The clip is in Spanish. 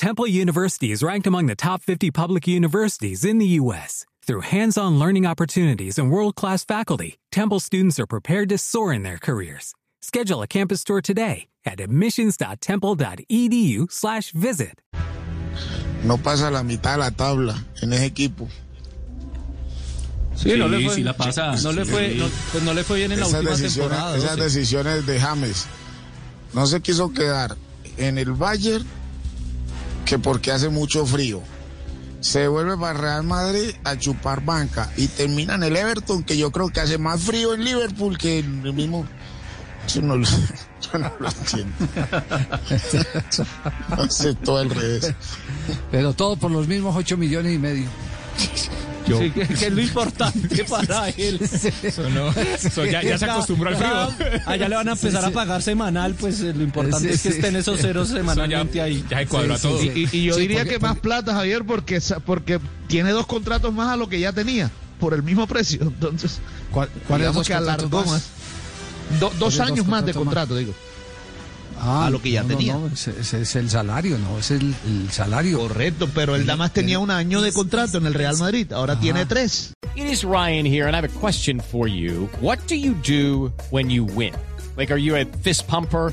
Temple University is ranked among the top 50 public universities in the U.S. Through hands-on learning opportunities and world-class faculty, Temple students are prepared to soar in their careers. Schedule a campus tour today at admissions.temple.edu/visit. No pasa la mitad de la tabla en ese equipo. Sí, no le fue, sí la pasa. No le fue, no, pues no le fue bien en la última decisiones, temporada. esas ¿no? Sí. decisiones de James. No se quiso quedar en el Bayern que porque hace mucho frío. Se vuelve para Real Madrid a chupar banca y termina en el Everton, que yo creo que hace más frío en Liverpool que en el mismo. Yo no lo, yo no lo entiendo. Hace todo al revés. Pero todo por los mismos 8 millones y medio. Sí, que, que es lo importante para él. Eso no- eso ya, ya se acostumbró al frío. Allá le van a empezar a pagar semanal, pues eh, lo importante Sí, es que estén esos ceros semanalmente ahí. Ya se cuadró a Sí, sí, todo. sí. Y, y yo Sí, diría porque- que más plata, Javier, porque, porque tiene dos contratos más a lo que ya tenía, por el mismo precio. Entonces, ¿Cuál, cuál digamos que alargó más. Do- dos ¿Cuáles dos años más de más? contrato, digo. Ah, a lo que ya no, tenía. No, no, ese, ese es el salario, no, es el, el salario. Correcto, pero el Damas tenía un año de contrato en el Real Madrid, ahora tiene tres. It is Ryan here, and I have a question for you. What do you do when you win? Like, are you a fist pumper?